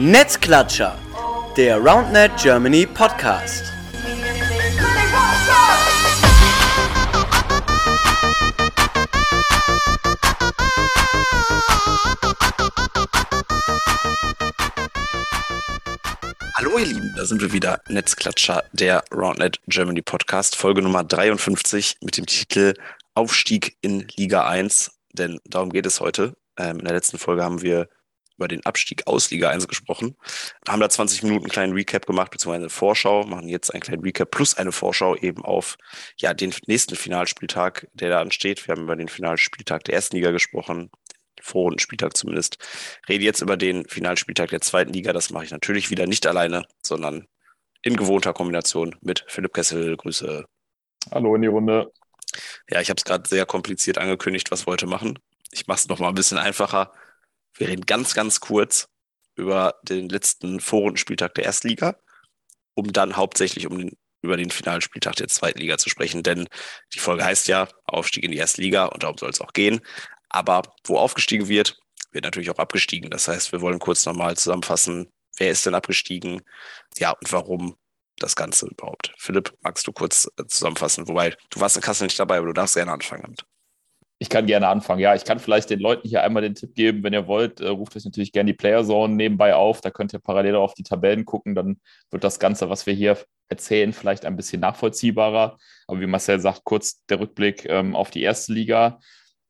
Netzklatscher, der RoundNet Germany Podcast. Hallo ihr Lieben, da sind wir wieder, Netzklatscher, der RoundNet Germany Podcast, Folge Nummer 53 mit dem Titel Aufstieg in Liga 1, denn darum geht es heute. Ähm, in der letzten Folge haben wir über den Abstieg aus Liga 1 gesprochen. Haben da 20 Minuten einen kleinen Recap gemacht, beziehungsweise eine Vorschau, machen jetzt einen kleinen Recap plus eine Vorschau eben auf ja, den nächsten Finalspieltag, der da ansteht. Wir haben über den Finalspieltag der ersten Liga gesprochen, Vorrundenspieltag zumindest. Rede jetzt über den Finalspieltag der zweiten Liga. Das mache ich natürlich wieder nicht alleine, sondern in gewohnter Kombination mit Philipp Kessel. Grüße. Hallo in die Runde. Ja, ich habe es gerade sehr kompliziert angekündigt, was wir heute machen. Ich mache es nochmal ein bisschen einfacher. Wir reden ganz, ganz kurz über den letzten Vorrundenspieltag der Erstliga, um dann hauptsächlich um den, über den Finalspieltag der zweiten Liga zu sprechen. Denn die Folge heißt ja Aufstieg in die Erstliga und darum soll es auch gehen. Aber wo aufgestiegen wird, wird natürlich auch abgestiegen. Das heißt, wir wollen kurz nochmal zusammenfassen, wer ist denn abgestiegen, ja, und warum das Ganze überhaupt. Philipp, magst du kurz äh, zusammenfassen? Wobei, du warst in Kassel nicht dabei, aber du darfst gerne anfangen damit. Ich kann gerne anfangen. Ja, ich kann vielleicht den Leuten hier einmal den Tipp geben, wenn ihr wollt, äh, ruft euch natürlich gerne die Playerzone nebenbei auf. Da könnt ihr parallel auf die Tabellen gucken. Dann wird das Ganze, was wir hier erzählen, vielleicht ein bisschen nachvollziehbarer. Aber wie Marcel sagt, kurz der Rückblick ähm, auf die erste Liga.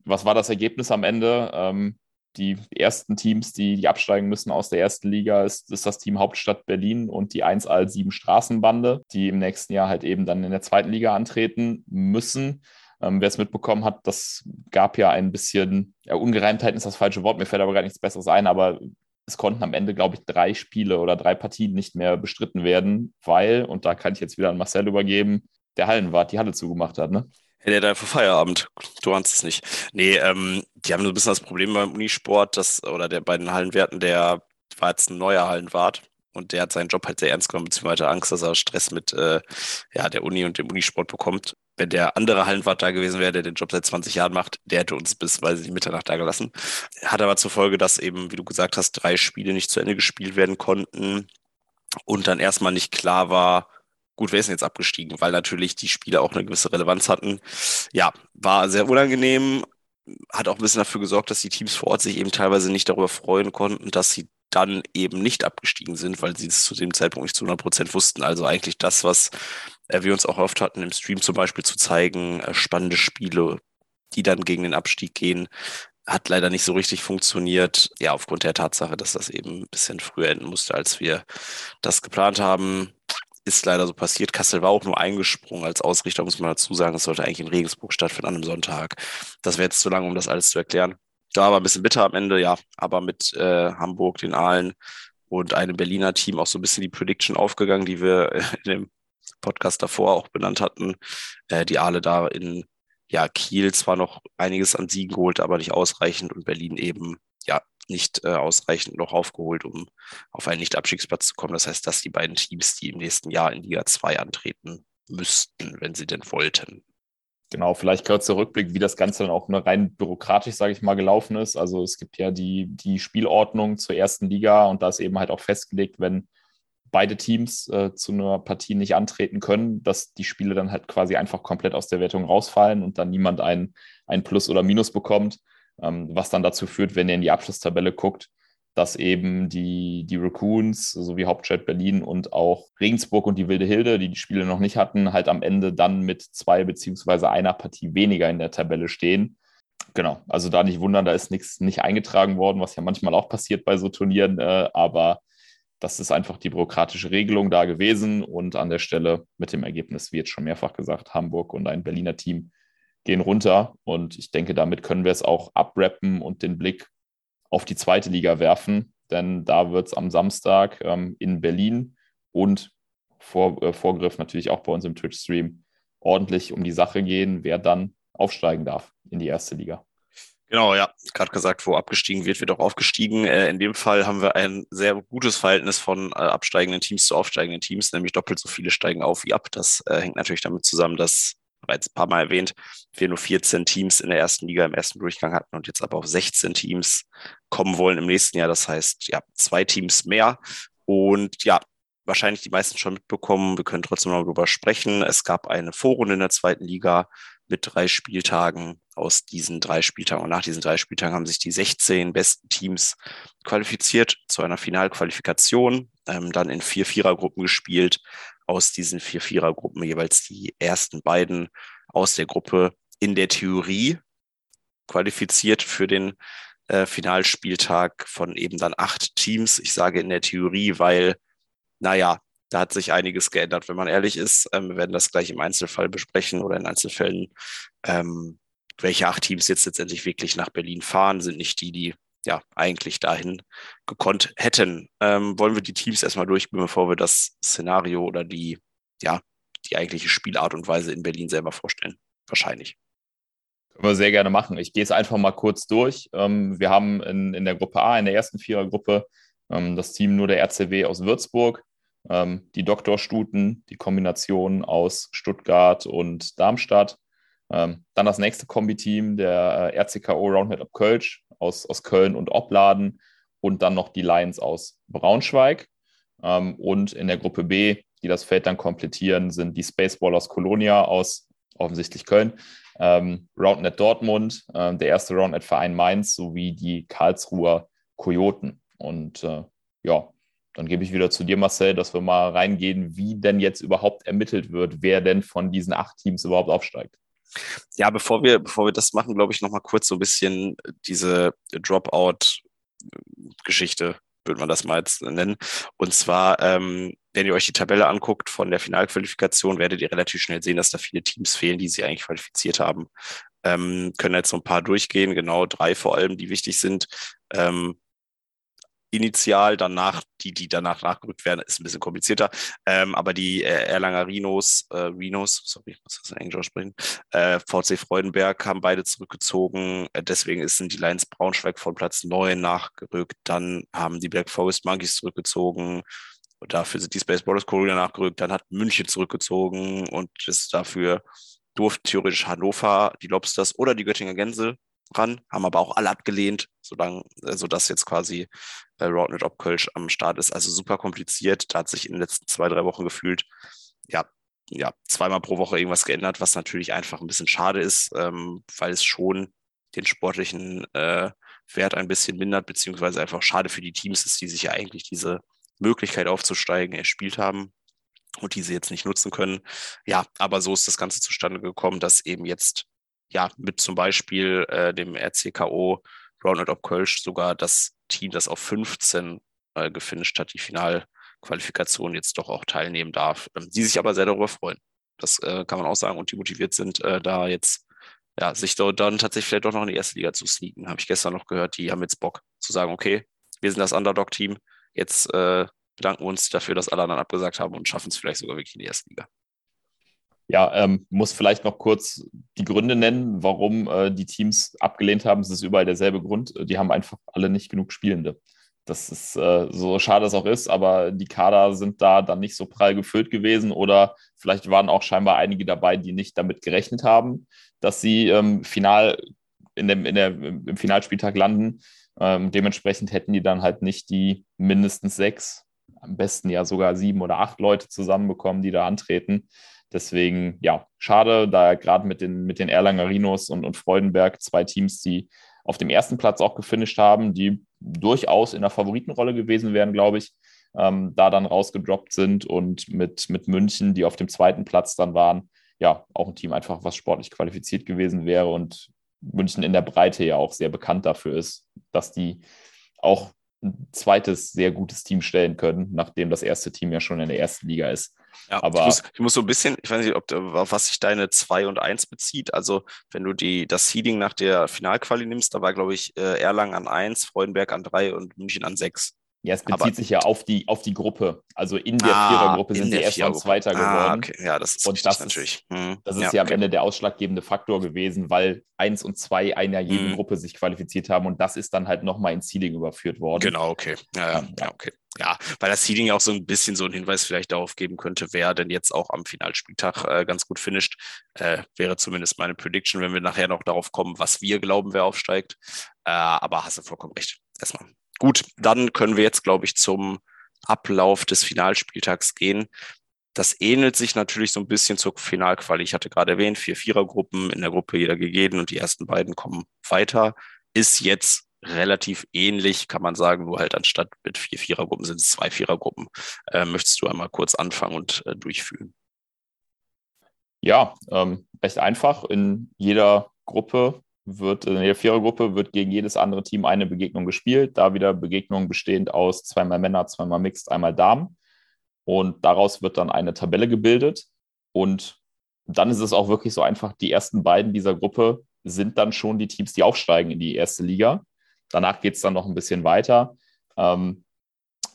Was war das Ergebnis am Ende? Ähm, die ersten Teams, die, die absteigen müssen aus der ersten Liga, ist, ist das Team Hauptstadt Berlin und die 1Al7 Straßenbande, die im nächsten Jahr halt eben dann in der zweiten Liga antreten müssen. Ähm, wer es mitbekommen hat, das gab ja ein bisschen, ja, Ungereimtheiten ist das falsche Wort, mir fällt aber gar nichts Besseres ein, aber es konnten am Ende, glaube ich, drei Spiele oder drei Partien nicht mehr bestritten werden, weil, und da kann ich jetzt wieder an Marcel übergeben, der Hallenwart die Halle zugemacht hat, ne? Ja, der hat einfach Feierabend. Du ahnst es nicht. Nee, ähm, die haben so ein bisschen das Problem beim Unisport, dass, oder der bei den Hallenwerten, der war jetzt ein neuer Hallenwart und der hat seinen Job halt sehr ernst genommen, beziehungsweise Angst, dass er Stress mit äh, ja, der Uni und dem Unisport bekommt. Wenn der andere Hallenwart da gewesen wäre, der den Job seit 20 Jahren macht, der hätte uns bis, weiß ich nicht, Mitternacht da gelassen. Hat aber zur Folge, dass eben, wie du gesagt hast, drei Spiele nicht zu Ende gespielt werden konnten und dann erstmal nicht klar war, Gut, wer ist denn jetzt abgestiegen? Weil natürlich die Spiele auch eine gewisse Relevanz hatten. Ja, war sehr unangenehm, hat auch ein bisschen dafür gesorgt, dass die Teams vor Ort sich eben teilweise nicht darüber freuen konnten, dass sie dann eben nicht abgestiegen sind, weil sie es zu dem Zeitpunkt nicht zu 100 Prozent wussten. Also eigentlich das, was äh, wir uns auch oft hatten, im Stream zum Beispiel zu zeigen, äh, spannende Spiele, die dann gegen den Abstieg gehen, hat leider nicht so richtig funktioniert. Ja, aufgrund der Tatsache, dass das eben ein bisschen früher enden musste, als wir das geplant haben ist leider so passiert. Kassel war auch nur eingesprungen als Ausrichter, muss man dazu sagen. Es sollte eigentlich in Regensburg stattfinden an einem Sonntag. Das wäre jetzt zu lang, um das alles zu erklären. Da war ein bisschen bitter am Ende, ja, aber mit äh, Hamburg, den Aalen und einem Berliner Team auch so ein bisschen die Prediction aufgegangen, die wir in dem Podcast davor auch benannt hatten. Äh, die Aale da in ja, Kiel zwar noch einiges an Siegen geholt, aber nicht ausreichend und Berlin eben ja nicht äh, ausreichend noch aufgeholt, um auf einen Nicht-Abstiegsplatz zu kommen. Das heißt, dass die beiden Teams, die im nächsten Jahr in Liga 2 antreten müssten, wenn sie denn wollten. Genau, vielleicht kurzer Rückblick, wie das Ganze dann auch nur rein bürokratisch, sage ich mal, gelaufen ist. Also es gibt ja die, die Spielordnung zur ersten Liga und da ist eben halt auch festgelegt, wenn beide Teams äh, zu einer Partie nicht antreten können, dass die Spiele dann halt quasi einfach komplett aus der Wertung rausfallen und dann niemand ein, ein Plus oder Minus bekommt ähm, was dann dazu führt, wenn ihr in die Abschlusstabelle guckt, dass eben die, die Raccoons sowie Hauptstadt Berlin und auch Regensburg und die Wilde Hilde, die die Spiele noch nicht hatten, halt am Ende dann mit zwei beziehungsweise einer Partie weniger in der Tabelle stehen. Genau, also da nicht wundern, da ist nichts nicht eingetragen worden, was ja manchmal auch passiert bei so Turnieren, äh, aber das ist einfach die bürokratische Regelung da gewesen und an der Stelle mit dem Ergebnis, wie jetzt schon mehrfach gesagt, Hamburg und ein Berliner Team gehen runter. Und ich denke, damit können wir es auch abrappen und den Blick auf die zweite Liga werfen. Denn da wird es am Samstag ähm, in Berlin und vor, äh, Vorgriff natürlich auch bei uns im Twitch-Stream ordentlich um die Sache gehen, wer dann aufsteigen darf in die erste Liga. Genau, ja, gerade gesagt, wo abgestiegen wird, wird auch aufgestiegen. Äh, in dem Fall haben wir ein sehr gutes Verhältnis von äh, absteigenden Teams zu aufsteigenden Teams, nämlich doppelt so viele steigen auf wie ab. Das äh, hängt natürlich damit zusammen, dass bereits ein paar Mal erwähnt, wir nur 14 Teams in der ersten Liga im ersten Durchgang hatten und jetzt aber auf 16 Teams kommen wollen im nächsten Jahr. Das heißt, ja, zwei Teams mehr. Und ja, wahrscheinlich die meisten schon mitbekommen. Wir können trotzdem noch darüber sprechen. Es gab eine Vorrunde in der zweiten Liga mit drei Spieltagen. Aus diesen drei Spieltagen und nach diesen drei Spieltagen haben sich die 16 besten Teams qualifiziert zu einer Finalqualifikation, ähm, dann in vier Vierergruppen gespielt. Aus diesen vier Vierergruppen jeweils die ersten beiden aus der Gruppe in der Theorie qualifiziert für den äh, Finalspieltag von eben dann acht Teams. Ich sage in der Theorie, weil, naja, da hat sich einiges geändert, wenn man ehrlich ist. Ähm, wir werden das gleich im Einzelfall besprechen oder in Einzelfällen. Ähm, welche acht Teams jetzt letztendlich wirklich nach Berlin fahren, sind nicht die, die ja eigentlich dahin gekonnt hätten. Ähm, wollen wir die Teams erstmal durchgehen, bevor wir das Szenario oder die, ja, die eigentliche Spielart und Weise in Berlin selber vorstellen? Wahrscheinlich. Können wir sehr gerne machen. Ich gehe es einfach mal kurz durch. Ähm, wir haben in, in der Gruppe A, in der ersten Vierergruppe, ähm, das Team nur der RCW aus Würzburg, ähm, die Doktorstuten, die Kombination aus Stuttgart und Darmstadt. Ähm, dann das nächste Kombi-Team, der äh, RCKO Roundhead of Kölsch aus, aus Köln und Opladen und dann noch die Lions aus Braunschweig. Ähm, und in der Gruppe B, die das Feld dann komplettieren, sind die Spaceballers Colonia aus offensichtlich Köln, ähm, Roundnet Dortmund, äh, der erste Roundnet-Verein Mainz sowie die Karlsruher Kojoten. Und äh, ja, dann gebe ich wieder zu dir, Marcel, dass wir mal reingehen, wie denn jetzt überhaupt ermittelt wird, wer denn von diesen acht Teams überhaupt aufsteigt. Ja, bevor wir, bevor wir das machen, glaube ich, noch mal kurz so ein bisschen diese Dropout-Geschichte, würde man das mal jetzt nennen. Und zwar, ähm, wenn ihr euch die Tabelle anguckt von der Finalqualifikation, werdet ihr relativ schnell sehen, dass da viele Teams fehlen, die sie eigentlich qualifiziert haben. Ähm, können jetzt so ein paar durchgehen, genau drei vor allem, die wichtig sind. Ähm, initial, danach, die, die danach nachgerückt werden, ist ein bisschen komplizierter. Ähm, aber die äh, Erlanger Rhinos, äh, Rhinos, sorry, ich muss das in Englisch aussprechen, äh, VC Freudenberg haben beide zurückgezogen. Äh, deswegen sind die Lions Braunschweig von Platz 9 nachgerückt. Dann haben die Black Forest Monkeys zurückgezogen. Und dafür sind die Space Ballers Corona nachgerückt. Dann hat München zurückgezogen und ist dafür durften theoretisch Hannover, die Lobsters oder die Göttinger Gänse ran, haben aber auch alle abgelehnt, solange, äh, sodass jetzt quasi äh, Roundnet Opkölsch am Start ist. Also super kompliziert. Da hat sich in den letzten zwei, drei Wochen gefühlt, ja, ja, zweimal pro Woche irgendwas geändert, was natürlich einfach ein bisschen schade ist, ähm, weil es schon den sportlichen äh, Wert ein bisschen mindert, beziehungsweise einfach schade für die Teams ist, die sich ja eigentlich diese Möglichkeit aufzusteigen erspielt haben und diese jetzt nicht nutzen können. Ja, aber so ist das Ganze zustande gekommen, dass eben jetzt ja, mit zum Beispiel äh, dem RCKO Ronald Op Kölsch sogar das Team, das auf 15 äh, gefinisht hat, die Finalqualifikation jetzt doch auch teilnehmen darf. Ähm, die sich aber sehr darüber freuen. Das äh, kann man auch sagen und die motiviert sind, äh, da jetzt ja, sich dort dann tatsächlich vielleicht doch noch in die erste Liga zu sneaken. Habe ich gestern noch gehört, die haben jetzt Bock zu sagen, okay, wir sind das Underdog-Team, jetzt äh, bedanken wir uns dafür, dass alle anderen abgesagt haben und schaffen es vielleicht sogar wirklich in die erste Liga. Ja, ähm, muss vielleicht noch kurz die Gründe nennen, warum äh, die Teams abgelehnt haben. Es ist überall derselbe Grund. Die haben einfach alle nicht genug Spielende. Das ist äh, so schade es auch ist, aber die Kader sind da dann nicht so prall gefüllt gewesen oder vielleicht waren auch scheinbar einige dabei, die nicht damit gerechnet haben, dass sie ähm, final in dem, in der, im Finalspieltag landen. Ähm, dementsprechend hätten die dann halt nicht die mindestens sechs, am besten ja sogar sieben oder acht Leute zusammenbekommen, die da antreten. Deswegen, ja, schade, da gerade mit den, mit den Erlanger Rhinos und, und Freudenberg zwei Teams, die auf dem ersten Platz auch gefinisht haben, die durchaus in der Favoritenrolle gewesen wären, glaube ich, ähm, da dann rausgedroppt sind und mit, mit München, die auf dem zweiten Platz dann waren, ja, auch ein Team einfach, was sportlich qualifiziert gewesen wäre und München in der Breite ja auch sehr bekannt dafür ist, dass die auch ein zweites sehr gutes Team stellen können, nachdem das erste Team ja schon in der ersten Liga ist. Ja, aber ich muss, ich muss, so ein bisschen, ich weiß nicht, ob, auf was sich deine 2 und 1 bezieht. Also, wenn du die, das Seeding nach der Finalquali nimmst, da war, glaube ich, äh, Erlangen an 1, Freudenberg an 3 und München an 6. Ja, es bezieht aber, sich ja auf die, auf die Gruppe. Also in der ah, Vierergruppe sind sie erstmal Zweiter ah, geworden. Okay. Ja, das ist und das natürlich. Hm. Das ist ja, ja am okay. Ende der ausschlaggebende Faktor gewesen, weil eins und zwei einer jeden hm. Gruppe sich qualifiziert haben und das ist dann halt nochmal ins Seeding überführt worden. Genau, okay. Ja, ja, ja, okay. Ja, weil das Seeding auch so ein bisschen so einen Hinweis vielleicht darauf geben könnte, wer denn jetzt auch am Finalspieltag äh, ganz gut finisht. Äh, wäre zumindest meine Prediction, wenn wir nachher noch darauf kommen, was wir glauben, wer aufsteigt. Äh, aber hast du vollkommen recht. Erstmal. Gut, dann können wir jetzt, glaube ich, zum Ablauf des Finalspieltags gehen. Das ähnelt sich natürlich so ein bisschen zur Finalquali. Ich hatte gerade erwähnt, vier Vierergruppen in der Gruppe jeder gegeben und die ersten beiden kommen weiter. Ist jetzt relativ ähnlich, kann man sagen, nur halt anstatt mit vier Vierergruppen sind es zwei Vierergruppen. Äh, möchtest du einmal kurz anfangen und äh, durchführen? Ja, ähm, recht einfach. In jeder Gruppe wird in der Vierergruppe wird gegen jedes andere Team eine Begegnung gespielt. Da wieder Begegnung bestehend aus zweimal Männer, zweimal Mixed, einmal Damen. Und daraus wird dann eine Tabelle gebildet. Und dann ist es auch wirklich so einfach, die ersten beiden dieser Gruppe sind dann schon die Teams, die aufsteigen in die erste Liga. Danach geht es dann noch ein bisschen weiter. Ähm,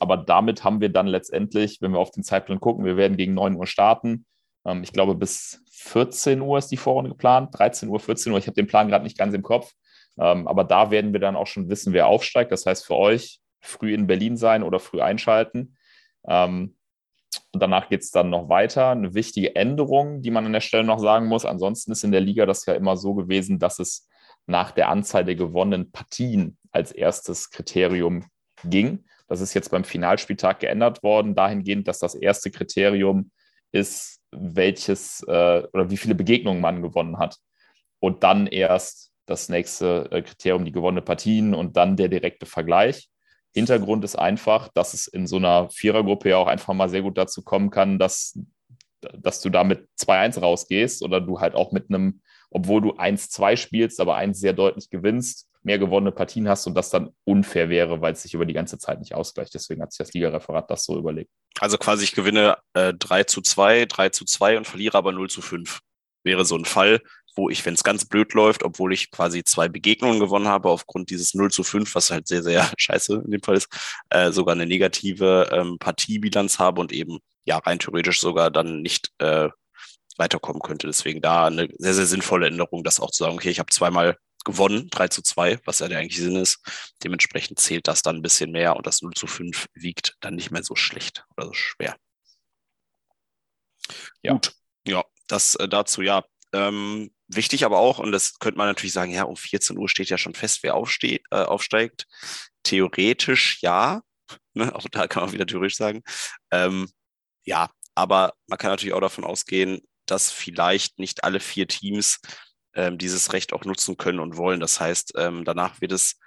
aber damit haben wir dann letztendlich, wenn wir auf den Zeitplan gucken, wir werden gegen 9 Uhr starten. Ähm, ich glaube, bis 14 Uhr ist die Vorrunde geplant, 13 Uhr, 14 Uhr. Ich habe den Plan gerade nicht ganz im Kopf. Ähm, aber da werden wir dann auch schon wissen, wer aufsteigt. Das heißt für euch früh in Berlin sein oder früh einschalten. Ähm, und danach geht es dann noch weiter. Eine wichtige Änderung, die man an der Stelle noch sagen muss. Ansonsten ist in der Liga das ja immer so gewesen, dass es nach der Anzahl der gewonnenen Partien als erstes Kriterium ging. Das ist jetzt beim Finalspieltag geändert worden, dahingehend, dass das erste Kriterium ist, welches äh, oder wie viele Begegnungen man gewonnen hat. Und dann erst das nächste äh, Kriterium, die gewonnene Partien und dann der direkte Vergleich. Hintergrund ist einfach, dass es in so einer Vierergruppe ja auch einfach mal sehr gut dazu kommen kann, dass, dass du da mit 2-1 rausgehst oder du halt auch mit einem, obwohl du 1-2 spielst, aber 1 sehr deutlich gewinnst, mehr gewonnene Partien hast und das dann unfair wäre, weil es sich über die ganze Zeit nicht ausgleicht. Deswegen hat sich das Ligareferat das so überlegt. Also quasi, ich gewinne äh, 3 zu 2, 3 zu 2 und verliere aber 0 zu 5. Wäre so ein Fall, wo ich, wenn es ganz blöd läuft, obwohl ich quasi zwei Begegnungen gewonnen habe, aufgrund dieses 0 zu 5, was halt sehr, sehr scheiße in dem Fall ist, äh, sogar eine negative ähm, Partiebilanz habe und eben ja rein theoretisch sogar dann nicht äh, weiterkommen könnte. Deswegen da eine sehr, sehr sinnvolle Änderung, das auch zu sagen, okay, ich habe zweimal gewonnen, 3 zu 2, was ja der eigentliche Sinn ist. Dementsprechend zählt das dann ein bisschen mehr und das 0 zu 5 wiegt dann nicht mehr so schlecht oder so schwer. Ja. Gut, ja, das äh, dazu, ja. Ähm, wichtig aber auch, und das könnte man natürlich sagen, ja, um 14 Uhr steht ja schon fest, wer aufsteht, äh, aufsteigt. Theoretisch ja, ne? auch da kann man wieder theoretisch sagen. Ähm, ja, aber man kann natürlich auch davon ausgehen, dass vielleicht nicht alle vier Teams ähm, dieses Recht auch nutzen können und wollen. Das heißt, ähm, danach wird es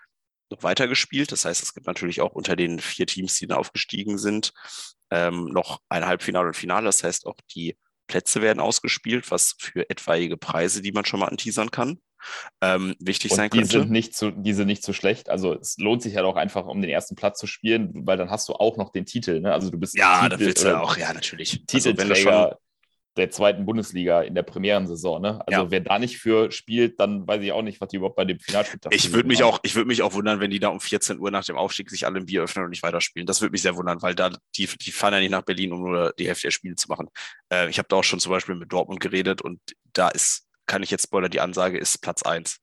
noch weiter gespielt. Das heißt, es gibt natürlich auch unter den vier Teams, die dann aufgestiegen sind, ähm, noch ein Halbfinale und Finale. Das heißt, auch die Plätze werden ausgespielt, was für etwaige Preise, die man schon mal anteasern kann, ähm, wichtig und sein die könnte. Sind nicht zu, die sind nicht so schlecht. Also es lohnt sich halt auch einfach, um den ersten Platz zu spielen, weil dann hast du auch noch den Titel. Ne? Also du bist ja, da willst du ja auch, ja natürlich. Titelträger also, der zweiten Bundesliga in der Premierensaison. Ne? Also ja. wer da nicht für spielt, dann weiß ich auch nicht, was die überhaupt bei dem Finalspieltag Ich würde mich auch, ich würde mich auch wundern, wenn die da um 14 Uhr nach dem Aufstieg sich alle im Bier öffnen und nicht weiterspielen. Das würde mich sehr wundern, weil da die, die fahren ja nicht nach Berlin, um nur die Hälfte der Spiele zu machen. Äh, ich habe da auch schon zum Beispiel mit Dortmund geredet und da ist, kann ich jetzt spoilern, die Ansage ist Platz 1.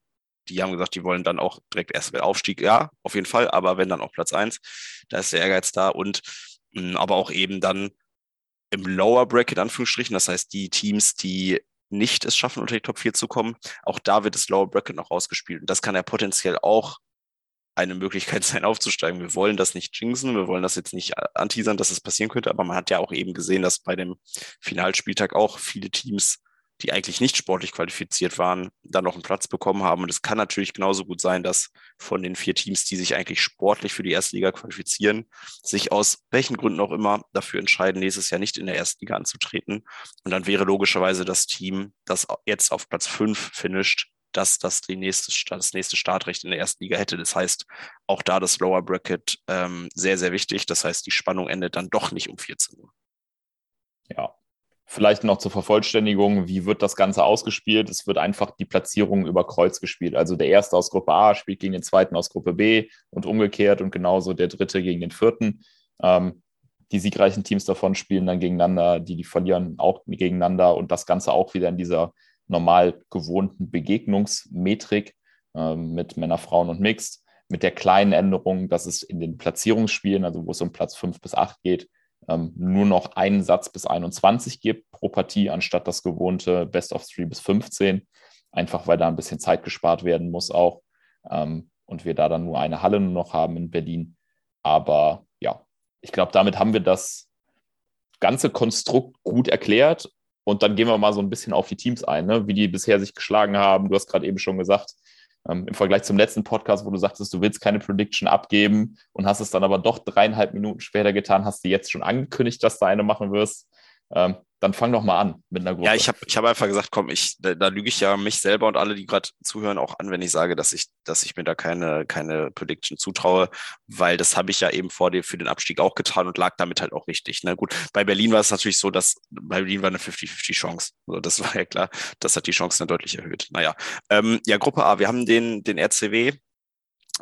Die haben gesagt, die wollen dann auch direkt erst mit Aufstieg, ja, auf jeden Fall, aber wenn dann auch Platz 1, da ist der Ehrgeiz da und mh, mm, aber auch eben dann im Lower Bracket, Anführungsstrichen, das heißt die Teams, die nicht es schaffen, unter die Top 4 zu kommen, auch da wird das Lower Bracket noch ausgespielt. Und das kann ja potenziell auch eine Möglichkeit sein, aufzusteigen. Wir wollen das nicht jinxen, wir wollen das jetzt nicht anteasern, dass es das passieren könnte, aber man hat ja auch eben gesehen, dass bei dem Finalspieltag auch viele Teams die eigentlich nicht sportlich qualifiziert waren, dann noch einen Platz bekommen haben. Und es kann natürlich genauso gut sein, dass von den vier Teams, die sich eigentlich sportlich für die erste qualifizieren, sich aus welchen Gründen auch immer dafür entscheiden, nächstes Jahr nicht in der ersten anzutreten. Und dann wäre logischerweise das Team, das jetzt auf Platz fünf finisht, dass das die nächste, das nächste Startrecht in der ersten Liga hätte. Das heißt, auch da das Lower Bracket ähm, sehr, sehr wichtig. Das heißt, die Spannung endet dann doch nicht um 14 Uhr. Ja, Vielleicht noch zur Vervollständigung, wie wird das Ganze ausgespielt? Es wird einfach die Platzierung über Kreuz gespielt. Also der erste aus Gruppe A spielt gegen den zweiten aus Gruppe B und umgekehrt und genauso der dritte gegen den vierten. Ähm, die siegreichen Teams davon spielen dann gegeneinander, die, die verlieren auch gegeneinander und das Ganze auch wieder in dieser normal gewohnten Begegnungsmetrik ähm, mit Männer, Frauen und Mixed. Mit der kleinen Änderung, dass es in den Platzierungsspielen, also wo es um Platz 5 bis 8 geht, ähm, nur noch einen Satz bis 21 gibt pro Partie, anstatt das gewohnte Best of 3 bis 15. Einfach weil da ein bisschen Zeit gespart werden muss auch. Ähm, und wir da dann nur eine Halle nur noch haben in Berlin. Aber ja, ich glaube, damit haben wir das ganze Konstrukt gut erklärt. Und dann gehen wir mal so ein bisschen auf die Teams ein, ne? wie die bisher sich geschlagen haben. Du hast gerade eben schon gesagt, ähm, im Vergleich zum letzten Podcast, wo du sagtest, du willst keine Prediction abgeben und hast es dann aber doch dreieinhalb Minuten später getan, hast du jetzt schon angekündigt, dass du eine machen wirst. Ähm, dann fang doch mal an mit einer Gruppe. Ja, ich habe ich hab einfach gesagt, komm, ich, da, da lüge ich ja mich selber und alle, die gerade zuhören, auch an, wenn ich sage, dass ich, dass ich mir da keine, keine Prediction zutraue, weil das habe ich ja eben vor dir für den Abstieg auch getan und lag damit halt auch richtig. Ne? Gut, bei Berlin war es natürlich so, dass bei Berlin war eine 50-50 Chance. Also das war ja klar, das hat die Chancen dann deutlich erhöht. Naja, ähm, ja, Gruppe A, wir haben den, den RCW,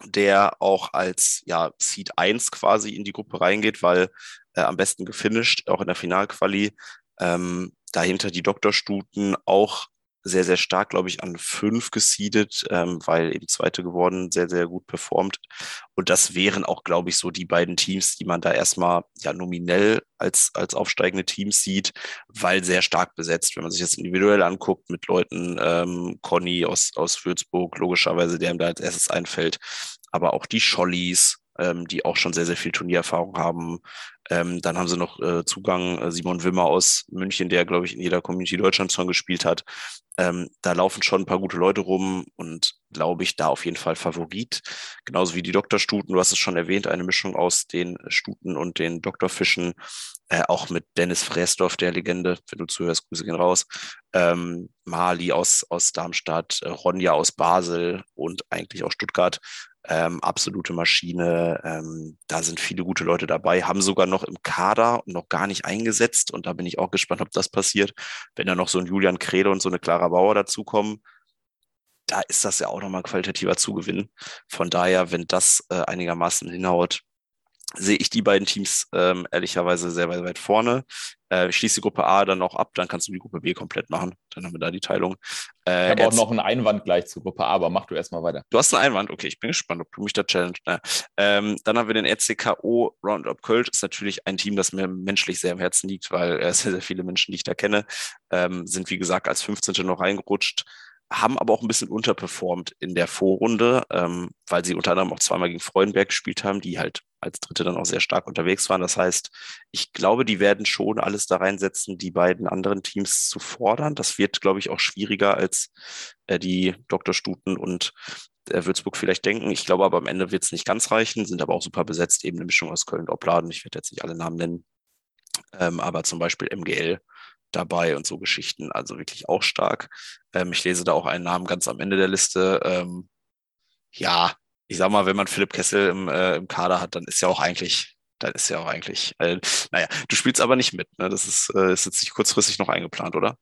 der auch als ja, Seed 1 quasi in die Gruppe reingeht, weil äh, am besten gefinisht, auch in der Finalquali. Ähm, dahinter die Doktorstuten auch sehr, sehr stark, glaube ich, an fünf gesiedet, ähm, weil eben Zweite geworden, sehr, sehr gut performt. Und das wären auch, glaube ich, so die beiden Teams, die man da erstmal ja nominell als, als aufsteigende Teams sieht, weil sehr stark besetzt. Wenn man sich das individuell anguckt mit Leuten, ähm, Conny aus, aus Würzburg, logischerweise, der ihm da als erstes einfällt, aber auch die Schollies, ähm, die auch schon sehr, sehr viel Turniererfahrung haben. Ähm, dann haben sie noch äh, Zugang äh, Simon Wimmer aus München, der, glaube ich, in jeder Community Deutschland schon gespielt hat. Ähm, da laufen schon ein paar gute Leute rum und glaube ich, da auf jeden Fall Favorit. Genauso wie die Doktorstuten, du hast es schon erwähnt, eine Mischung aus den Stuten und den Doktorfischen, äh, auch mit Dennis Fräsdorf, der Legende, wenn du zuhörst, Grüße gehen raus. Ähm, Mali aus, aus Darmstadt, äh, Ronja aus Basel und eigentlich auch Stuttgart ähm, absolute Maschine. Ähm, da sind viele gute Leute dabei, haben sogar noch im Kader noch gar nicht eingesetzt. Und da bin ich auch gespannt, ob das passiert. Wenn da noch so ein Julian Krede und so eine Clara Bauer dazukommen, da ist das ja auch nochmal qualitativer Zugewinn. Von daher, wenn das äh, einigermaßen hinhaut, sehe ich die beiden Teams ähm, ehrlicherweise sehr weit, weit vorne. Äh, ich schließe die Gruppe A dann noch ab, dann kannst du die Gruppe B komplett machen. Dann haben wir da die Teilung. Äh, ich habe auch noch einen Einwand gleich zur Gruppe A, aber mach du erstmal weiter. Du hast einen Einwand, okay, ich bin gespannt, ob du mich da challenge. Äh, ähm, dann haben wir den RCKO Roundup Köln. Ist natürlich ein Team, das mir menschlich sehr am Herzen liegt, weil äh, sehr, sehr viele Menschen, die ich da kenne, ähm, sind wie gesagt als 15. noch reingerutscht haben aber auch ein bisschen unterperformt in der Vorrunde, ähm, weil sie unter anderem auch zweimal gegen Freudenberg gespielt haben, die halt als Dritte dann auch sehr stark unterwegs waren. Das heißt, ich glaube, die werden schon alles da reinsetzen, die beiden anderen Teams zu fordern. Das wird, glaube ich, auch schwieriger, als äh, die Dr. Stuten und äh, Würzburg vielleicht denken. Ich glaube aber am Ende wird es nicht ganz reichen, sind aber auch super besetzt, eben eine Mischung aus Köln und Opladen. Ich werde jetzt nicht alle Namen nennen, ähm, aber zum Beispiel MGL dabei und so Geschichten, also wirklich auch stark. Ähm, ich lese da auch einen Namen ganz am Ende der Liste. Ähm, ja, ich sag mal, wenn man Philipp Kessel im, äh, im Kader hat, dann ist ja auch eigentlich, dann ist ja auch eigentlich, äh, naja, du spielst aber nicht mit, ne? Das ist, äh, ist jetzt nicht kurzfristig noch eingeplant, oder?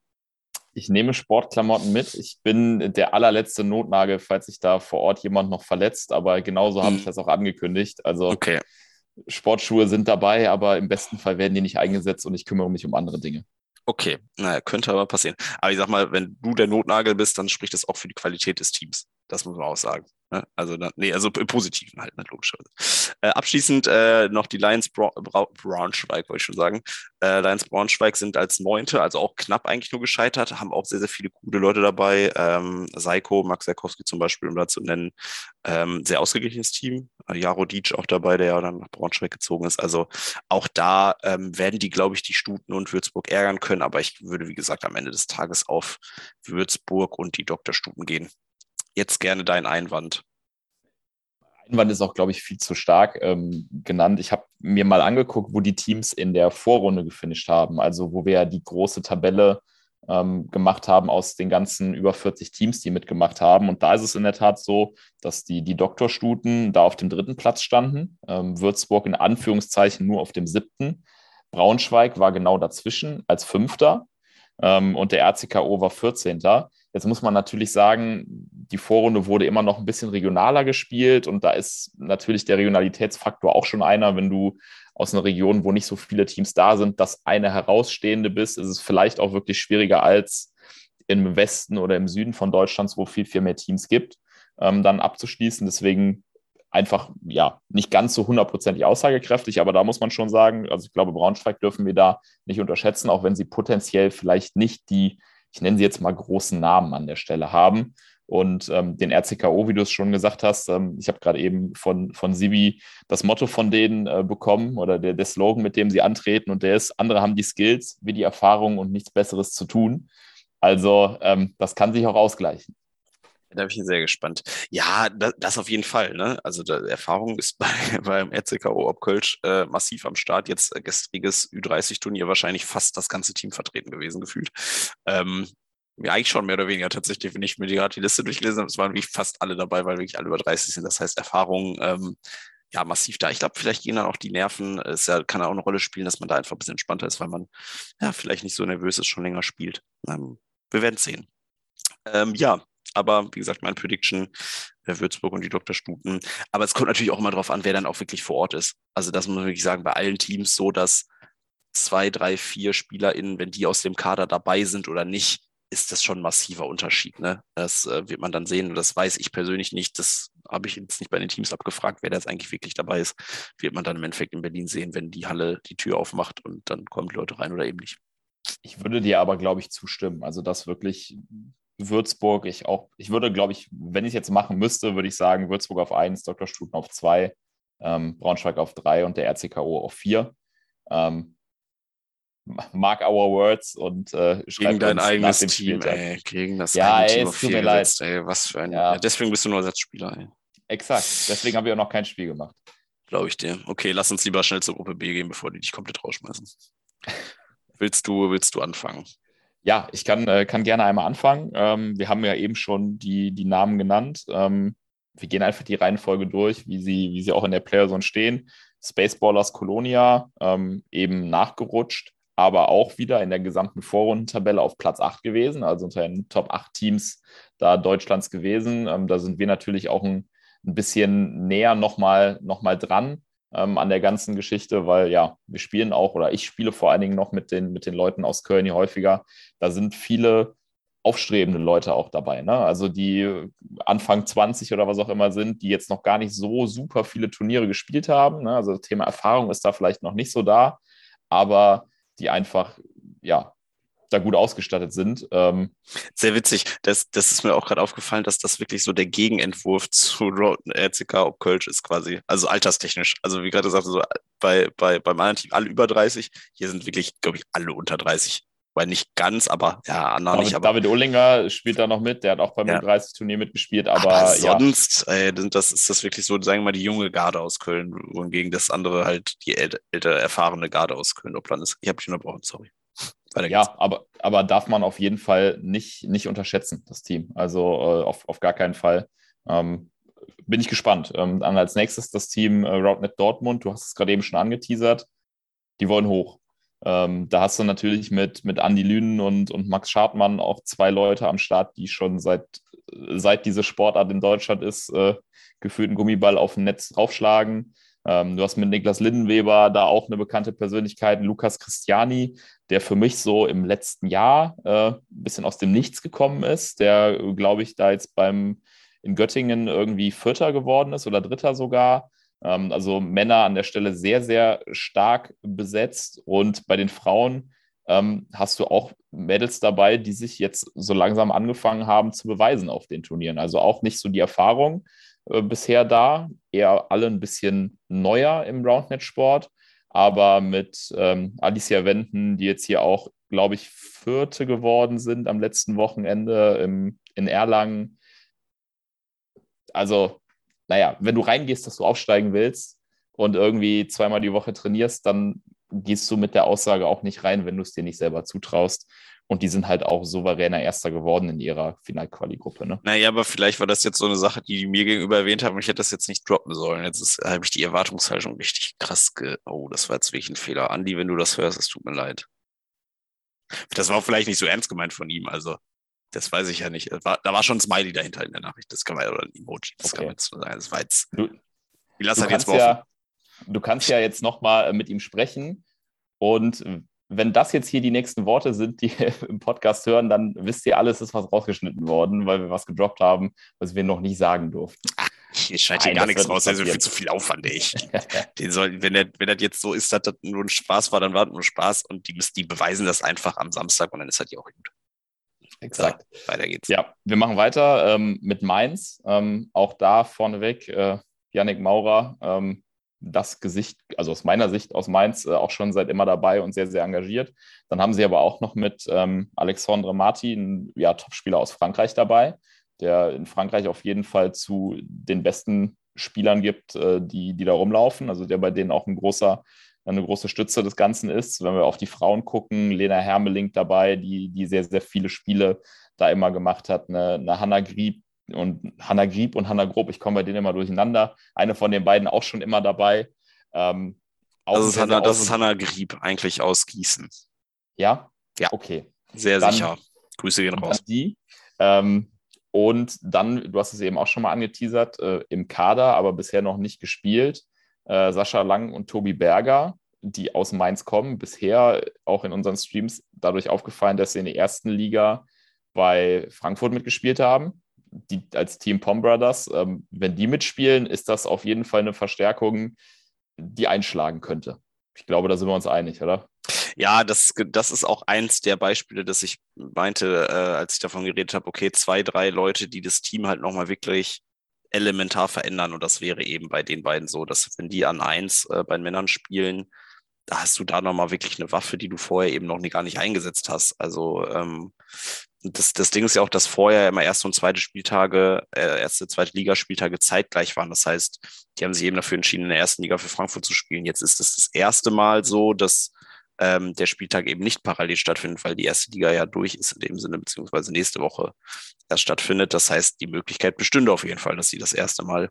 Ich nehme Sportklamotten mit. Ich bin der allerletzte Notnagel, falls sich da vor Ort jemand noch verletzt, aber genauso hm. habe ich das auch angekündigt. Also okay. Sportschuhe sind dabei, aber im besten Fall werden die nicht eingesetzt und ich kümmere mich um andere Dinge. Okay, naja, könnte aber passieren. Aber ich sag mal, wenn du der Notnagel bist, dann spricht das auch für die Qualität des Teams. Das muss man auch sagen. Ne? Also, nee, also im Positiven halt, nicht ne, logischerweise. Äh, abschließend äh, noch die Lions Bra Bra Braunschweig, wollte ich schon sagen. Äh, Lions Braunschweig sind als Neunte, also auch knapp eigentlich nur gescheitert, haben auch sehr, sehr viele gute Leute dabei. Ähm, Seiko, Max Serkowski zum Beispiel, um da zu nennen. Ähm, sehr ausgeglichenes Team. Äh, Jaro Dietsch auch dabei, der ja dann nach Braunschweig gezogen ist. Also auch da ähm, werden die, glaube ich, die Stuten und Würzburg ärgern können. Aber ich würde, wie gesagt, am Ende des Tages auf Würzburg und die Dr. Stuten gehen jetzt gerne dein Einwand. Einwand ist auch, glaube ich, viel zu stark ähm, genannt. Ich habe mir mal angeguckt, wo die Teams in der Vorrunde gefinisht haben, also wo wir ja die große Tabelle ähm, gemacht haben aus den ganzen über 40 Teams, die mitgemacht haben. Und da ist es in der Tat so, dass die, die Doktorstuten da auf dem dritten Platz standen, ähm, Würzburg in Anführungszeichen nur auf dem siebten. Braunschweig war genau dazwischen als Fünfter ähm, und der RCKO war 14. Jetzt muss man natürlich sagen, die Vorrunde wurde immer noch ein bisschen regionaler gespielt und da ist natürlich der Regionalitätsfaktor auch schon einer, wenn du aus einer Region, wo nicht so viele Teams da sind, das eine herausstehende bist, ist es vielleicht auch wirklich schwieriger als im Westen oder im Süden von Deutschland, wo viel, viel mehr Teams gibt, ähm, dann abzuschließen. Deswegen einfach, ja, nicht ganz so hundertprozentig aussagekräftig, aber da muss man schon sagen, also ich glaube, Braunschweig dürfen wir da nicht unterschätzen, auch wenn sie potenziell vielleicht nicht die, ich nenne sie jetzt mal großen Namen an der Stelle haben. Und ähm, den RCKO, wie du es schon gesagt hast, ähm, ich habe gerade eben von, von Sibi das Motto von denen äh, bekommen oder der, der Slogan, mit dem sie antreten. Und der ist, andere haben die Skills, wie die Erfahrung und nichts Besseres zu tun. Also ähm, das kann sich auch ausgleichen. Da bin ich sehr gespannt. Ja, das, das auf jeden Fall. Ne? Also die Erfahrung ist bei, beim RCKO Obkölsch äh, massiv am Start. Jetzt äh, gestriges Ü30-Turnier wahrscheinlich fast das ganze Team vertreten gewesen gefühlt. Ähm, ja, eigentlich schon mehr oder weniger tatsächlich, wenn ich mir die, gerade die Liste durchgelesen habe, es waren wirklich fast alle dabei, weil wirklich alle über 30 sind. Das heißt, Erfahrung ähm, ja massiv da. Ich glaube, vielleicht gehen dann auch die Nerven, es ja, kann auch eine Rolle spielen, dass man da einfach ein bisschen entspannter ist, weil man ja vielleicht nicht so nervös ist, schon länger spielt. Ähm, wir werden sehen. Ähm, ja, aber wie gesagt, meine Prediction, äh, Würzburg und die Dr. Stuten. Aber es kommt natürlich auch immer darauf an, wer dann auch wirklich vor Ort ist. Also das muss man wirklich sagen, bei allen Teams so, dass zwei, drei, vier SpielerInnen, wenn die aus dem Kader dabei sind oder nicht, ist das schon ein massiver Unterschied. Ne? Das äh, wird man dann sehen und das weiß ich persönlich nicht. Das habe ich jetzt nicht bei den Teams abgefragt, wer da jetzt eigentlich wirklich dabei ist. Wird man dann im Endeffekt in Berlin sehen, wenn die Halle die Tür aufmacht und dann kommen die Leute rein oder eben nicht. Ich würde dir aber, glaube ich, zustimmen. Also, dass wirklich Würzburg, ich auch, ich würde, glaube ich, wenn ich es jetzt machen müsste, würde ich sagen, Würzburg auf 1, Dr. Stuten auf 2, ähm, Braunschweig auf 3 und der RCKO auf 4. Ähm, mark our words und äh, gegen dein eigenes Team, ey, gegen das ja, eigene ey, Team auf tut mir leid. ey, was für ein, ja. Ja, deswegen bist du nur Ersatzspieler, ey. Exakt, deswegen habe ich auch noch kein Spiel gemacht. Glaube ich dir. Okay, lass uns lieber schnell zur Gruppe B gehen, bevor die dich komplett rausschmeißen. willst du, willst du anfangen? Ja, ich kann, äh, kann gerne einmal anfangen. Ähm, wir haben ja eben schon die, die Namen genannt. Ähm, wir gehen einfach die Reihenfolge durch, wie sie, wie sie auch in der Playerzone stehen. Spaceballers Colonia ähm, eben nachgerutscht, aber auch wieder in der gesamten Vorrundentabelle auf Platz 8 gewesen, also unter den Top 8 Teams da Deutschlands gewesen. Ähm, da sind wir natürlich auch ein, ein bisschen näher nochmal noch mal dran ähm, an der ganzen Geschichte, weil ja, wir spielen auch oder ich spiele vor allen Dingen noch mit den, mit den Leuten aus Köln hier häufiger. Da sind viele aufstrebende Leute auch dabei. Ne? Also die Anfang 20 oder was auch immer sind, die jetzt noch gar nicht so super viele Turniere gespielt haben. Ne? Also das Thema Erfahrung ist da vielleicht noch nicht so da, aber die einfach ja da gut ausgestattet sind. Ähm, Sehr witzig. Das, das ist mir auch gerade aufgefallen, dass das wirklich so der Gegenentwurf zu Roten RCK ob Kölsch ist quasi. Also alterstechnisch. Also wie gerade gesagt, so bei, bei, beim anderen Team alle über 30. Hier sind wirklich, glaube ich, alle unter 30. Weil nicht ganz, aber ja, Anna David, nicht. Aber, David Ullinger spielt da noch mit, der hat auch beim ja. 30-Turnier mitgespielt, aber, aber sonst, ja. ey, das ist das wirklich so, sagen wir mal, die junge Garde aus Köln, wohingegen das andere halt die ältere, erfahrene Garde aus Köln Opland ist. Ich habe dich unterbrochen, sorry. Ja, aber, aber darf man auf jeden Fall nicht, nicht unterschätzen, das Team. Also äh, auf, auf gar keinen Fall. Ähm, bin ich gespannt. Ähm, dann als nächstes das Team äh, Routnet Dortmund. Du hast es gerade eben schon angeteasert. Die wollen hoch. Ähm, da hast du natürlich mit, mit Andy Lünen und, und Max Schadmann auch zwei Leute am Start, die schon seit, seit diese Sportart in Deutschland ist, äh, gefühlt einen Gummiball auf dem Netz draufschlagen. Ähm, du hast mit Niklas Lindenweber da auch eine bekannte Persönlichkeit, Lukas Christiani, der für mich so im letzten Jahr äh, ein bisschen aus dem Nichts gekommen ist, der, glaube ich, da jetzt beim in Göttingen irgendwie Vierter geworden ist oder Dritter sogar. Ähm, also Männer an der Stelle sehr, sehr stark besetzt. Und bei den Frauen ähm, hast du auch Mädels dabei, die sich jetzt so langsam angefangen haben zu beweisen auf den Turnieren. Also auch nicht so die Erfahrung, äh, bisher da. Eher alle ein bisschen neuer im Roundnet-Sport. Aber mit ähm, Alicia Wenden, die jetzt hier auch, glaube ich, Vierte geworden sind am letzten Wochenende im, in Erlangen. Also, naja, wenn du reingehst, dass du aufsteigen willst und irgendwie zweimal die Woche trainierst, dann gehst du mit der Aussage auch nicht rein, wenn du es dir nicht selber zutraust. Und die sind halt auch souveräner Erster geworden in ihrer Finalquali-Gruppe. Ne? Naja, aber vielleicht war das jetzt so eine Sache, die die mir gegenüber erwähnt haben ich hätte das jetzt nicht droppen sollen. Jetzt habe ich die Erwartungshaltung richtig krass ge... Oh, das war jetzt wirklich ein Fehler. Andi, wenn du das hörst, es tut mir leid. Das war vielleicht nicht so ernst gemeint von ihm, also das weiß ich ja nicht. War, da war schon ein Smiley dahinter in der Nachricht, das kann man oder ein Emoji, das okay. kann man jetzt sagen. Das war jetzt. Du, ich lasse halt jetzt mal ja, Du kannst ja jetzt nochmal äh, mit ihm sprechen und wenn das jetzt hier die nächsten Worte sind, die im Podcast hören, dann wisst ihr alles, ist was rausgeschnitten worden, weil wir was gedroppt haben, was wir noch nicht sagen durften. Ach, hier scheint hier gar nichts raus, also viel zu viel Aufwand, ey. Den soll, wenn, der, wenn das jetzt so ist, dass das nur ein Spaß war, dann war das nur Spaß und die, die beweisen das einfach am Samstag und dann ist das ja auch gut. Exakt. So, weiter geht's. Ja, wir machen weiter ähm, mit Mainz. Ähm, auch da vorneweg, äh, Yannick Maurer, ähm, das Gesicht, also aus meiner Sicht aus Mainz, äh, auch schon seit immer dabei und sehr, sehr engagiert. Dann haben sie aber auch noch mit ähm, Alexandre Marti, einen ja, Topspieler aus Frankreich dabei, der in Frankreich auf jeden Fall zu den besten Spielern gibt, äh, die, die da rumlaufen. Also der bei denen auch ein großer, eine große Stütze des Ganzen ist. Wenn wir auf die Frauen gucken, Lena Hermeling dabei, die, die sehr, sehr viele Spiele da immer gemacht hat. Eine, eine Hanna Grieb, und Hanna Grieb und Hanna Grob, ich komme bei denen immer durcheinander. Eine von den beiden auch schon immer dabei. Ähm, das, ist Hanna, das ist Hanna Grieb, eigentlich aus Gießen. Ja? Ja. Okay. Sehr dann, sicher. Grüße gehen raus. Die. Ähm, und dann, du hast es eben auch schon mal angeteasert, äh, im Kader, aber bisher noch nicht gespielt. Äh, Sascha Lang und Tobi Berger, die aus Mainz kommen, bisher auch in unseren Streams dadurch aufgefallen, dass sie in der ersten Liga bei Frankfurt mitgespielt haben die als Team Pom Brothers, ähm, wenn die mitspielen, ist das auf jeden Fall eine Verstärkung, die einschlagen könnte. Ich glaube, da sind wir uns einig, oder? Ja, das, das ist auch eins der Beispiele, dass ich meinte, äh, als ich davon geredet habe, okay, zwei, drei Leute, die das Team halt nochmal wirklich elementar verändern. Und das wäre eben bei den beiden so, dass wenn die an eins äh, bei den Männern spielen, da hast du da nochmal wirklich eine Waffe, die du vorher eben noch nie, gar nicht eingesetzt hast. Also ähm, das, das Ding ist ja auch, dass vorher immer erste und zweite Spieltage, äh, erste, zweite Ligaspieltage zeitgleich waren. Das heißt, die haben sich eben dafür entschieden, in der ersten Liga für Frankfurt zu spielen. Jetzt ist es das erste Mal so, dass ähm, der Spieltag eben nicht parallel stattfindet, weil die erste Liga ja durch ist in dem Sinne, beziehungsweise nächste Woche erst stattfindet. Das heißt, die Möglichkeit bestünde auf jeden Fall, dass sie das erste Mal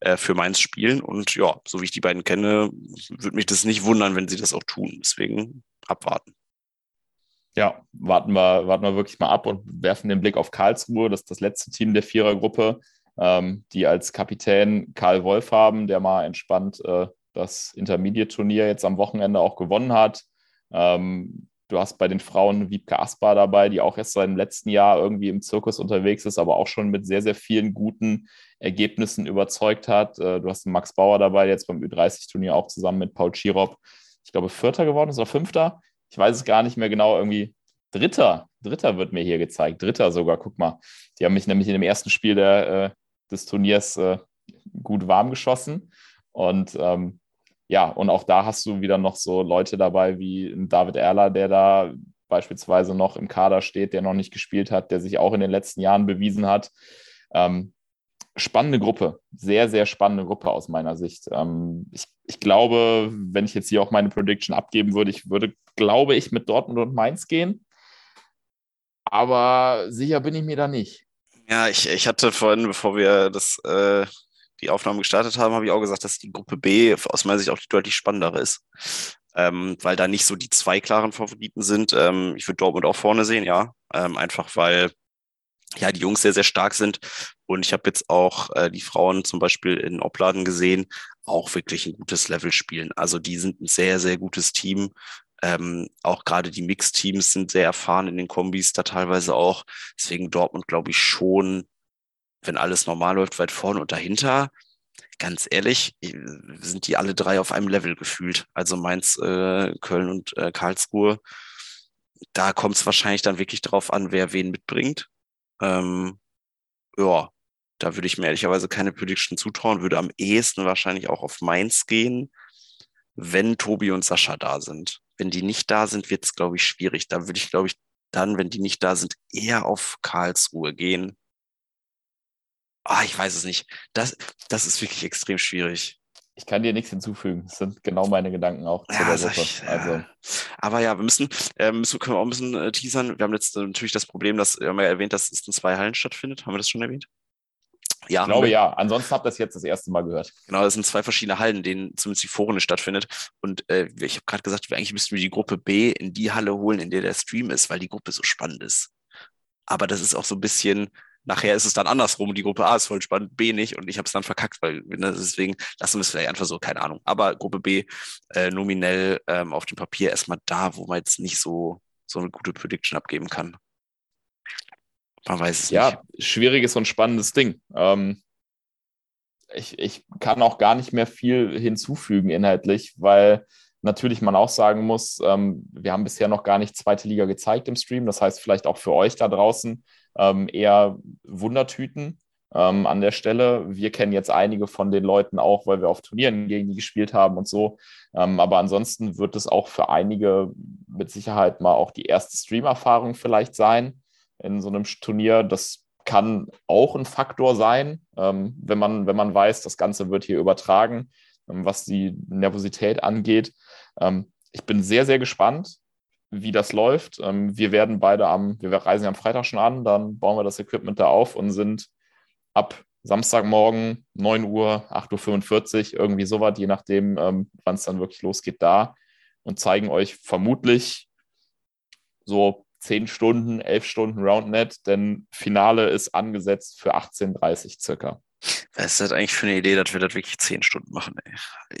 äh, für Mainz spielen. Und ja, so wie ich die beiden kenne, würde mich das nicht wundern, wenn sie das auch tun. Deswegen abwarten ja, warten wir, warten wir wirklich mal ab und werfen den Blick auf Karlsruhe, das ist das letzte Team der Vierergruppe, ähm, die als Kapitän Karl Wolf haben, der mal entspannt äh, das Intermediate-Turnier jetzt am Wochenende auch gewonnen hat. Ähm, du hast bei den Frauen Wiebke Aspar dabei, die auch erst seit dem letzten Jahr irgendwie im Zirkus unterwegs ist, aber auch schon mit sehr, sehr vielen guten Ergebnissen überzeugt hat. Äh, du hast Max Bauer dabei, der jetzt beim Ü30-Turnier auch zusammen mit Paul Chirop, ich glaube, Vierter geworden ist oder Fünfter ich weiß es gar nicht mehr genau, irgendwie Dritter. Dritter wird mir hier gezeigt. Dritter sogar, guck mal. Die haben mich nämlich in dem ersten Spiel der, äh, des Turniers äh, gut warm geschossen. Und ähm, ja, und auch da hast du wieder noch so Leute dabei wie David Erler, der da beispielsweise noch im Kader steht, der noch nicht gespielt hat, der sich auch in den letzten Jahren bewiesen hat. Ähm, spannende Gruppe, sehr, sehr spannende Gruppe aus meiner Sicht. Ähm, ich, ich glaube, wenn ich jetzt hier auch meine Prediction abgeben würde, ich würde, glaube ich, mit Dortmund und Mainz gehen. Aber sicher bin ich mir da nicht. Ja, ich, ich hatte vorhin, bevor wir das, äh, die Aufnahme gestartet haben, habe ich auch gesagt, dass die Gruppe B aus meiner Sicht auch die deutlich spannendere ist. Ähm, weil da nicht so die zwei klaren Favoriten sind. Ähm, ich würde Dortmund auch vorne sehen, ja. Ähm, einfach weil ja, die Jungs sehr, sehr stark sind. Und ich habe jetzt auch äh, die Frauen zum Beispiel in Opladen gesehen, auch wirklich ein gutes Level spielen. Also die sind ein sehr, sehr gutes Team. Ähm, auch gerade die Mix-Teams sind sehr erfahren in den Kombis da teilweise auch. Deswegen Dortmund, glaube ich, schon, wenn alles normal läuft, weit vorne und dahinter. Ganz ehrlich, sind die alle drei auf einem Level gefühlt. Also Mainz, äh, Köln und äh, Karlsruhe. Da kommt es wahrscheinlich dann wirklich darauf an, wer wen mitbringt. Ähm, ja, da würde ich mir ehrlicherweise keine Prediction zutrauen, würde am ehesten wahrscheinlich auch auf Mainz gehen, wenn Tobi und Sascha da sind. Wenn die nicht da sind, wird es, glaube ich, schwierig. Da würde ich, glaube ich, dann, wenn die nicht da sind, eher auf Karlsruhe gehen. Ah, ich weiß es nicht. Das, das ist wirklich extrem schwierig. Ich kann dir nichts hinzufügen. Das sind genau meine Gedanken auch zu ja, der Gruppe. Ich, also. Aber ja, wir müssen, äh, müssen, können wir auch ein bisschen äh, teasern. Wir haben jetzt äh, natürlich das Problem, dass wir haben ja erwähnt, dass es in zwei Hallen stattfindet. Haben wir das schon erwähnt? Ja, Ich glaube ja. Ansonsten habt ihr das jetzt das erste Mal gehört. Genau, das sind zwei verschiedene Hallen, in denen zumindest die Vorrunde stattfindet. Und äh, ich habe gerade gesagt, eigentlich müssten wir die Gruppe B in die Halle holen, in der der Stream ist, weil die Gruppe so spannend ist. Aber das ist auch so ein bisschen, nachher ist es dann andersrum. Die Gruppe A ist voll spannend, B nicht. Und ich habe es dann verkackt, weil ne, deswegen lassen wir es vielleicht einfach so, keine Ahnung. Aber Gruppe B äh, nominell ähm, auf dem Papier erstmal da, wo man jetzt nicht so, so eine gute Prediction abgeben kann. Man weiß es Ja, nicht. schwieriges und spannendes Ding. Ähm, ich, ich kann auch gar nicht mehr viel hinzufügen inhaltlich, weil natürlich man auch sagen muss, ähm, wir haben bisher noch gar nicht zweite Liga gezeigt im Stream. Das heißt, vielleicht auch für euch da draußen ähm, eher Wundertüten ähm, an der Stelle. Wir kennen jetzt einige von den Leuten auch, weil wir auf Turnieren gegen die gespielt haben und so. Ähm, aber ansonsten wird es auch für einige mit Sicherheit mal auch die erste Stream-Erfahrung vielleicht sein in so einem Turnier. Das kann auch ein Faktor sein, ähm, wenn, man, wenn man weiß, das Ganze wird hier übertragen, ähm, was die Nervosität angeht. Ähm, ich bin sehr, sehr gespannt, wie das läuft. Ähm, wir werden beide am, wir reisen ja am Freitag schon an, dann bauen wir das Equipment da auf und sind ab Samstagmorgen 9 Uhr, 8.45 Uhr, irgendwie sowas, je nachdem, ähm, wann es dann wirklich losgeht, da und zeigen euch vermutlich so 10 Stunden, 11 Stunden Roundnet, denn Finale ist angesetzt für 18.30 Uhr circa. Was ist das eigentlich für eine Idee, dass wir das wirklich zehn Stunden machen? Ey.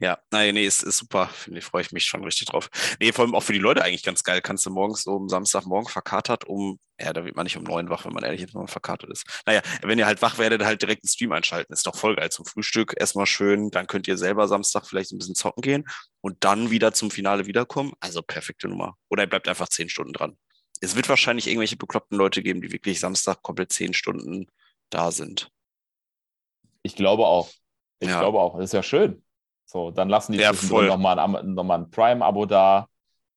Ja, nein, nee, ist, ist super. Ich, freue ich mich schon richtig drauf. Nee, vor allem auch für die Leute eigentlich ganz geil. Kannst du morgens am Samstagmorgen verkatert um, ja, da wird man nicht um neun wach, wenn man ehrlich ist, wenn man verkatert ist. Naja, wenn ihr halt wach werdet, halt direkt den Stream einschalten. Ist doch voll geil zum Frühstück. Erstmal schön, dann könnt ihr selber Samstag vielleicht ein bisschen zocken gehen und dann wieder zum Finale wiederkommen. Also perfekte Nummer. Oder ihr bleibt einfach zehn Stunden dran. Es wird wahrscheinlich irgendwelche bekloppten Leute geben, die wirklich Samstag komplett zehn Stunden da sind. Ich glaube auch. Ich Ja. glaube auch. Das ist ja schön. So, dann lassen die Ja, nochmal ein, noch mal ein Prime-Abo da.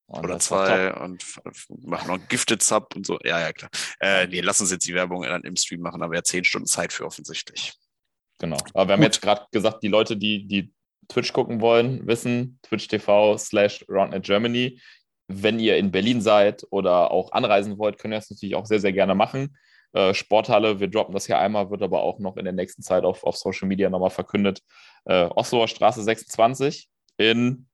Und oder zwei und machen noch einen Gifted Sub und so. Ja, ja, klar. Äh, nee, lass uns jetzt die Werbung dann im Stream machen, aber ja zehn Stunden Zeit für offensichtlich. Genau. Aber wir haben Gut. jetzt gerade gesagt, die Leute, die, die Twitch gucken wollen, wissen, Twitch TV slash Roundnet Germany. Wenn ihr in Berlin seid oder auch anreisen wollt, könnt ihr das natürlich auch sehr, sehr gerne machen. Äh, Sporthalle, wir droppen das hier einmal, wird aber auch noch in der nächsten Zeit auf, auf Social Media nochmal verkündet. Äh, Osloer Straße 26 in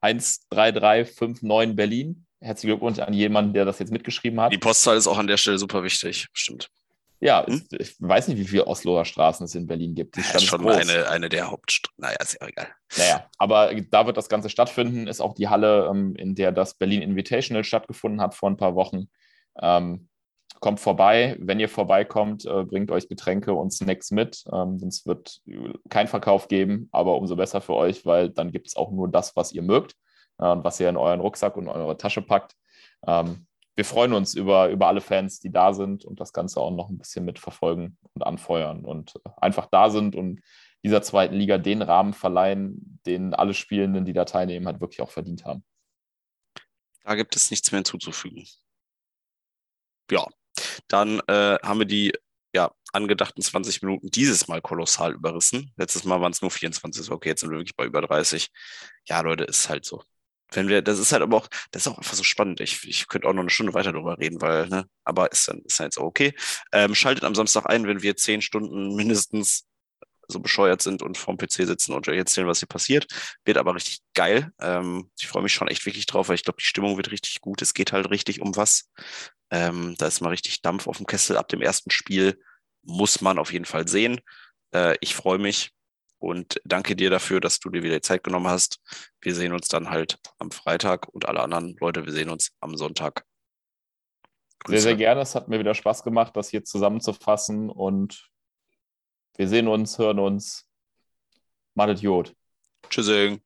13359 Berlin. Herzlichen Glückwunsch an jemanden, der das jetzt mitgeschrieben hat. Die Postzahl ist auch an der Stelle super wichtig, stimmt. Ja, Hm? ich, weiß nicht, wie viele Osloer Straßen es in Berlin gibt. Die Ja, ist schon groß. eine, eine der Hauptstraßen. Naja, ist ja egal. Naja, aber da wird das Ganze stattfinden. Ist auch die Halle, ähm, in der das Berlin Invitational stattgefunden hat vor ein paar Wochen. Ähm, kommt vorbei. Wenn ihr vorbeikommt, äh, bringt euch Getränke und Snacks mit. Ähm, es wird keinen Verkauf geben, aber umso besser für euch, weil dann gibt es auch nur das, was ihr mögt äh, und was ihr in euren Rucksack und eure Tasche packt. Ähm, wir freuen uns über, über alle Fans, die da sind und das Ganze auch noch ein bisschen mitverfolgen und anfeuern und äh, einfach da sind und dieser zweiten Liga den Rahmen verleihen, den alle Spielenden, die da teilnehmen, halt wirklich auch verdient haben. Da gibt es nichts mehr hinzuzufügen. Ja, dann äh, haben wir die ja, angedachten 20 Minuten dieses Mal kolossal überrissen. Letztes Mal waren es nur 24. Okay, jetzt sind wir wirklich bei über 30. Ja, Leute, ist halt so. Wenn wir, das ist halt aber auch, das ist auch einfach so spannend. Ich, ich könnte auch noch eine Stunde weiter drüber reden, weil, ne, aber ist dann, ist dann jetzt okay. Ähm, schaltet am Samstag ein, wenn wir zehn Stunden mindestens so bescheuert sind und vorm PC sitzen und euch erzählen, was hier passiert. Wird aber richtig geil. Ähm, ich freue mich schon echt wirklich drauf, weil ich glaube, die Stimmung wird richtig gut. Es geht halt richtig um was. Ähm, da ist mal richtig Dampf auf dem Kessel ab dem ersten Spiel. Muss man auf jeden Fall sehen. Äh, ich freue mich und danke dir dafür, dass du dir wieder die Zeit genommen hast. Wir sehen uns dann halt am Freitag und alle anderen Leute, wir sehen uns am Sonntag. Sehr, sehr gerne. Es hat mir wieder Spaß gemacht, das hier zusammenzufassen und wir sehen uns, hören uns. Madet Jod. Tschüssing.